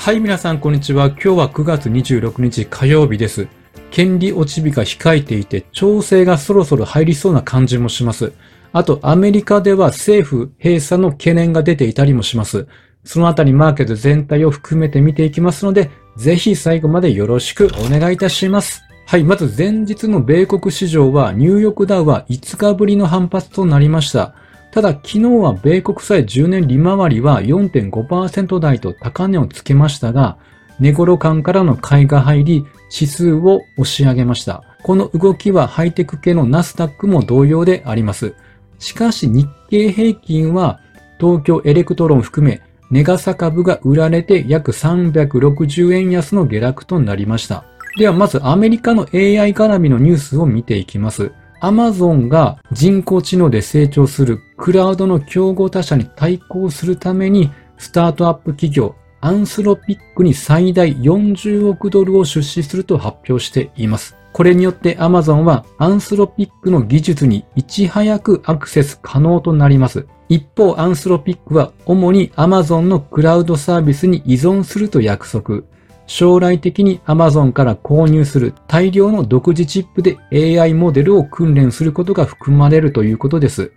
はい、皆さん、こんにちは。今日は9月26日火曜日です。権利落ち日が控えていて、調整がそろそろ入りそうな感じもします。あと、アメリカでは政府閉鎖の懸念が出ていたりもします。そのあたりマーケット全体を含めて見ていきますので、ぜひ最後までよろしくお願いいたします。はい、まず前日の米国市場はニューヨークダウは5日ぶりの反発となりました。ただ昨日は米国債10年利回りは4.5%台と高値をつけましたが、値頃感からの買いが入り、指数を押し上げました。この動きはハイテク系のナスダックも同様であります。しかし日経平均は東京エレクトロン含め値がさ株が売られて約360円安の下落となりました。ではまずアメリカの AI 絡みのニュースを見ていきます。アマゾンが人工知能で成長するクラウドの競合他社に対抗するためにスタートアップ企業アンスロピックに最大40億ドルを出資すると発表しています。これによって Amazon はアンスロピックの技術にいち早くアクセス可能となります。一方、アンスロピックは主に Amazon のクラウドサービスに依存すると約束。将来的に Amazon から購入する大量の独自チップで AI モデルを訓練することが含まれるということです。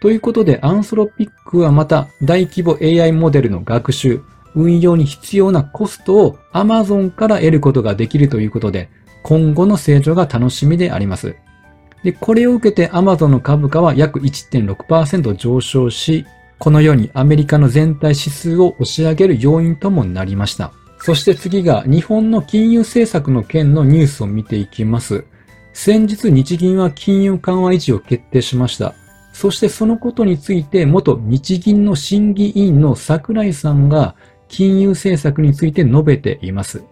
ということで、アンスロピックはまた大規模 AI モデルの学習、運用に必要なコストを Amazon から得ることができるということで、今後の成長が楽しみであります。で、これを受けて Amazon の株価は約1.6%上昇し、このようにアメリカの全体指数を押し上げる要因ともなりました。そして次が日本の金融政策の件のニュースを見ていきます。先日日銀は金融緩和維持を決定しました。そしてそのことについて元日銀の審議委員の桜井さんが金融政策について述べています。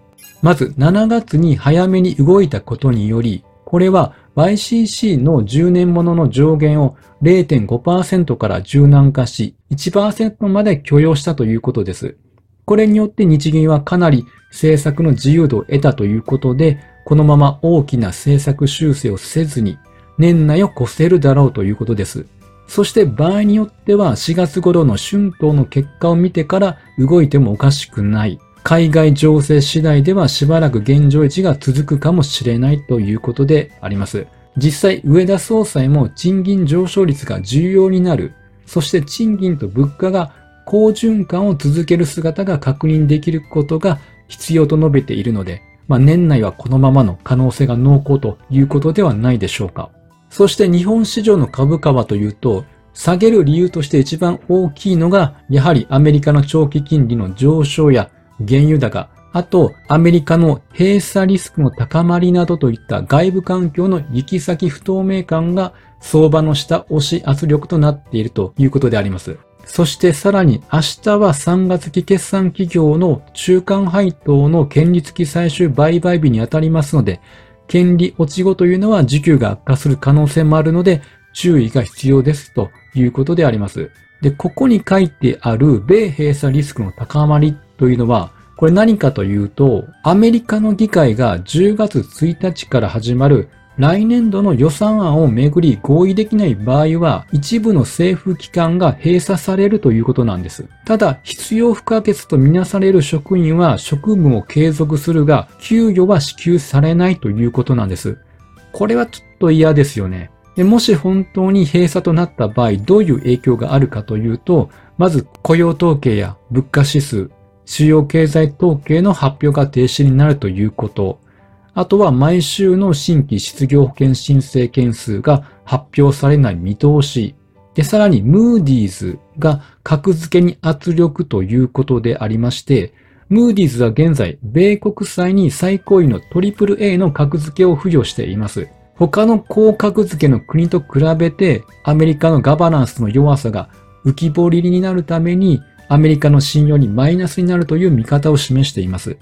まず7月に早めに動いたことにより、これは YCC の10年ものの上限を0.5%から柔軟化し、1%まで許容したということです。これによって日銀はかなり政策の自由度を得たということで、このまま大きな政策修正をせずに、年内を越せるだろうということです。そして場合によっては4月頃の春闘の結果を見てから動いてもおかしくない。海外情勢次第ではしばらく現状維持が続くかもしれないということであります。実際、上田総裁も賃金上昇率が重要になる。そして賃金と物価が好循環を続ける姿が確認できることが必要と述べているので、まあ、年内はこのままの可能性が濃厚ということではないでしょうか。そして日本市場の株価はというと、下げる理由として一番大きいのが、やはりアメリカの長期金利の上昇や原油高、あと、アメリカの閉鎖リスクの高まりなどといった外部環境の行き先不透明感が相場の下押し圧力となっているということであります。そしてさらに明日は3月期決算企業の中間配当の権利付き最終売買日にあたりますので、権利落ち後というのは需給が悪化する可能性もあるので、注意が必要ですということであります。で、ここに書いてある米閉鎖リスクの高まりというのは、これ何かというと、アメリカの議会が10月1日から始まる来年度の予算案をめぐり合意できない場合は、一部の政府機関が閉鎖されるということなんです。ただ、必要不可欠とみなされる職員は職務を継続するが、給与は支給されないということなんです。これはちょっと嫌ですよね。でもし本当に閉鎖となった場合、どういう影響があるかというと、まず雇用統計や物価指数、主要経済統計の発表が停止になるということ。あとは毎週の新規失業保険申請件数が発表されない見通し。で、さらにムーディーズが格付けに圧力ということでありまして、ムーディーズは現在、米国債に最高位の AAA の格付けを付与しています。他の高格付けの国と比べて、アメリカのガバナンスの弱さが浮き彫りになるために、アメリカの信用にマイナスになるという見方を示しています。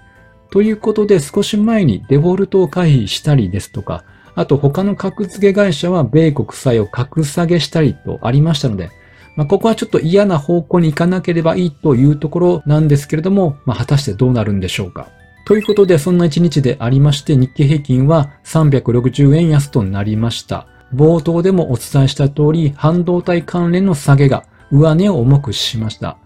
ということで少し前にデフォルトを回避したりですとか、あと他の格付け会社は米国債を格下げしたりとありましたので、まあ、ここはちょっと嫌な方向に行かなければいいというところなんですけれども、まあ、果たしてどうなるんでしょうか。ということで、そんな一日でありまして、日経平均は360円安となりました。冒頭でもお伝えした通り、半導体関連の下げが上値を重くしました。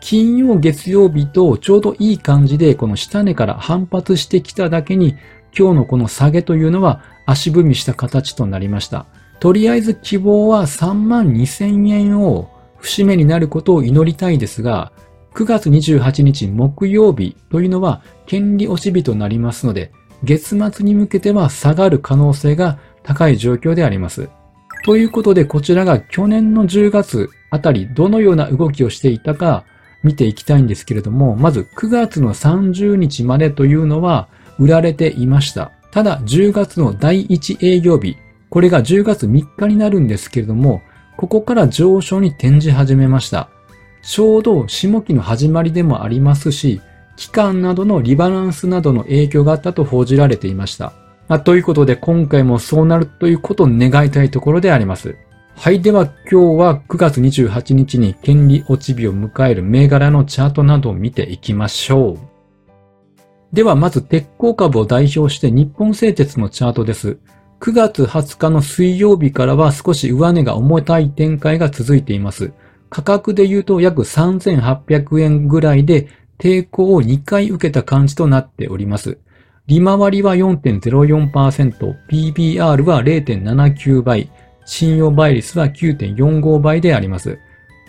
金曜月曜日とちょうどいい感じでこの下値から反発してきただけに今日のこの下げというのは足踏みした形となりました。とりあえず希望は3万2000円を節目になることを祈りたいですが、9月28日木曜日というのは権利落ち日となりますので、月末に向けては下がる可能性が高い状況であります。ということで、こちらが去年の10月あたりどのような動きをしていたか見ていきたいんですけれども、まず9月の30日までというのは売られていました。ただ10月の第1営業日、これが10月3日になるんですけれども、ここから上昇に転じ始めました。ちょうど下期の始まりでもありますし、期間などのリバランスなどの影響があったと報じられていました。まあ、ということで今回もそうなるということを願いたいところであります。はい。では今日は9月28日に権利落ち日を迎える銘柄のチャートなどを見ていきましょう。ではまず鉄鋼株を代表して日本製鉄のチャートです。9月20日の水曜日からは少し上値が重たい展開が続いています。価格で言うと約3800円ぐらいで抵抗を2回受けた感じとなっております。利回りは4.04%、PBR は0.79倍、信用倍率は9.45倍であります。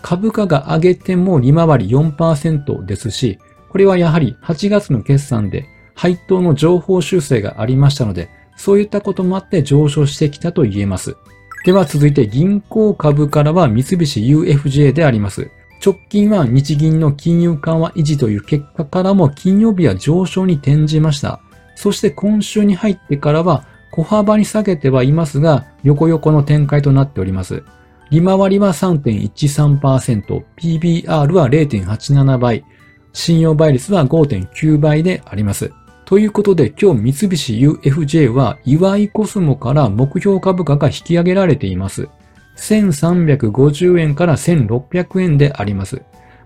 株価が上げても利回り4%ですし、これはやはり8月の決算で配当の情報修正がありましたので、そういったこともあって上昇してきたと言えます。では続いて銀行株からは三菱 UFJ であります。直近は日銀の金融緩和維持という結果からも金曜日は上昇に転じました。そして今週に入ってからは小幅に下げてはいますが、横横の展開となっております。利回りは3.13%、PBR は0.87倍、信用倍率は5.9倍であります。ということで今日三菱 UFJ は岩井コスモから目標株価が引き上げられています。1350円から1600円であります。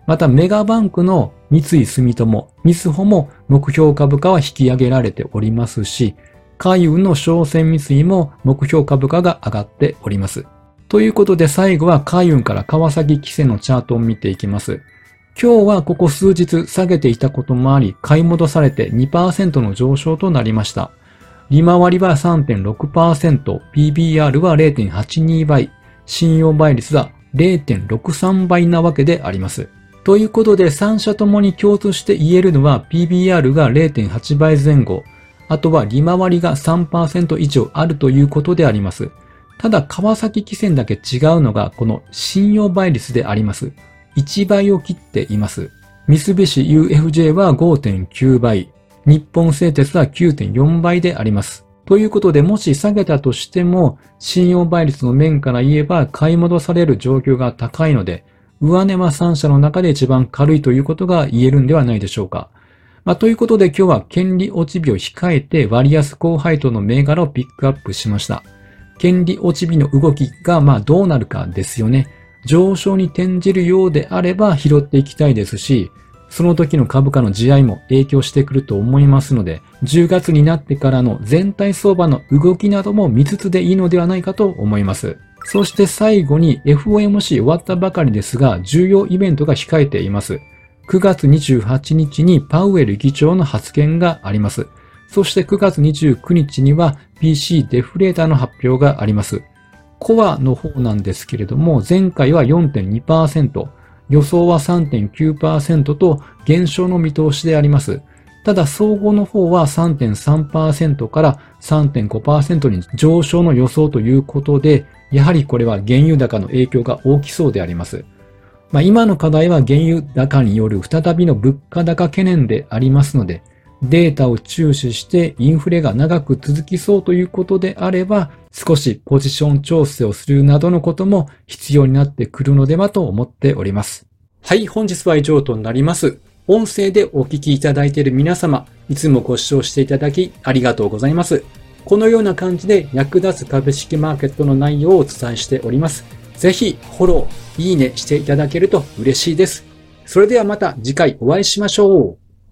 またメガバンクの三井住友、ミスホも目標株価は引き上げられておりますし、海運の商船三井も目標株価が上がっております。ということで最後は海運から川崎規制のチャートを見ていきます。今日はここ数日下げていたこともあり、買い戻されて2%の上昇となりました。利回りは3.6%、PBR は0.82倍、信用倍率は0.63倍なわけであります。ということで3社ともに共通して言えるのは PBR が0.8倍前後、あとは利回りが3%以上あるということであります。ただ川崎汽船だけ違うのがこの信用倍率であります。1倍を切っています。三菱 UFJ は5.9倍、日本製鉄は9.4倍であります。ということで、もし下げたとしても、信用倍率の面から言えば買い戻される状況が高いので、上値は3社の中で一番軽いということが言えるんではないでしょうか。まあ、ということで今日は権利落ち日を控えて割安高配当の銘柄をピックアップしました。権利落ち日の動きがまあどうなるかですよね。上昇に転じるようであれば拾っていきたいですし、その時の株価の地合いも影響してくると思いますので、10月になってからの全体相場の動きなども見つつでいいのではないかと思います。そして最後に FOMC 終わったばかりですが、重要イベントが控えています。9月28日にパウエル議長の発言があります。そして9月29日には PC デフレーターの発表があります。コアの方なんですけれども、前回は4.2%、予想は3.9%と減少の見通しであります。ただ、総合の方は3.3%から3.5%に上昇の予想ということで、やはりこれは原油高の影響が大きそうであります。まあ、今の課題は原油高による再びの物価高懸念でありますので、データを注視してインフレが長く続きそうということであれば、少しポジション調整をするなどのことも必要になってくるのではと思っております。はい、本日は以上となります。音声でお聞きいただいている皆様、いつもご視聴していただきありがとうございます。このような感じで役立つ株式マーケットの内容をお伝えしております。ぜひフォロー、いいねしていただけると嬉しいです。それではまた次回お会いしましょう。